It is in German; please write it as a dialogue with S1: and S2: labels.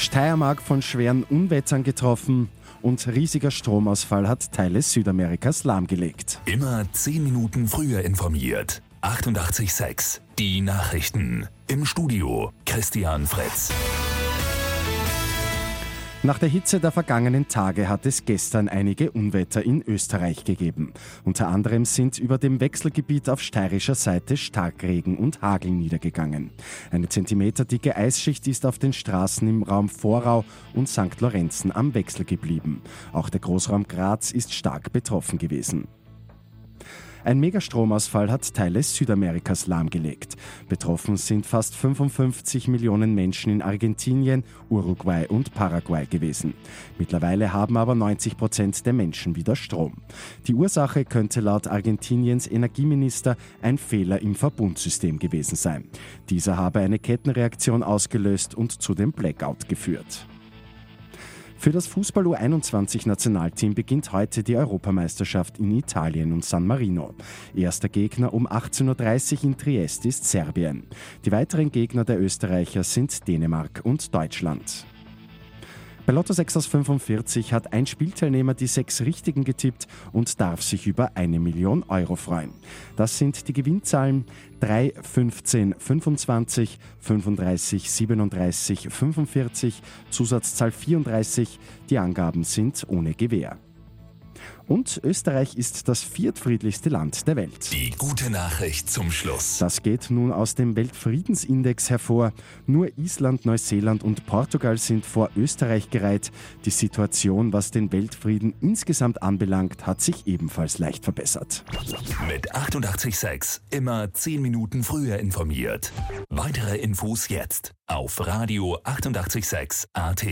S1: Steiermark von schweren Unwettern getroffen und riesiger Stromausfall hat Teile Südamerikas lahmgelegt.
S2: Immer 10 Minuten früher informiert. 88.6 Die Nachrichten. Im Studio Christian Fritz.
S1: Nach der Hitze der vergangenen Tage hat es gestern einige Unwetter in Österreich gegeben. Unter anderem sind über dem Wechselgebiet auf steirischer Seite Starkregen und Hagel niedergegangen. Eine zentimeterdicke Eisschicht ist auf den Straßen im Raum Vorau und St. Lorenzen am Wechsel geblieben. Auch der Großraum Graz ist stark betroffen gewesen. Ein Megastromausfall hat Teile Südamerikas lahmgelegt. Betroffen sind fast 55 Millionen Menschen in Argentinien, Uruguay und Paraguay gewesen. Mittlerweile haben aber 90 Prozent der Menschen wieder Strom. Die Ursache könnte laut Argentiniens Energieminister ein Fehler im Verbundsystem gewesen sein. Dieser habe eine Kettenreaktion ausgelöst und zu dem Blackout geführt. Für das Fußball-U21-Nationalteam beginnt heute die Europameisterschaft in Italien und San Marino. Erster Gegner um 18.30 Uhr in Triest ist Serbien. Die weiteren Gegner der Österreicher sind Dänemark und Deutschland. Bei Lotto 6 aus 45 hat ein Spielteilnehmer die sechs Richtigen getippt und darf sich über eine Million Euro freuen. Das sind die Gewinnzahlen 3, 15, 25, 35, 37, 45, Zusatzzahl 34. Die Angaben sind ohne Gewähr. Und Österreich ist das viertfriedlichste Land der Welt.
S2: Die gute Nachricht zum Schluss.
S1: Das geht nun aus dem Weltfriedensindex hervor. Nur Island, Neuseeland und Portugal sind vor Österreich gereiht. Die Situation, was den Weltfrieden insgesamt anbelangt, hat sich ebenfalls leicht verbessert.
S2: Mit 886 immer 10 Minuten früher informiert. Weitere Infos jetzt auf Radio 886 AT.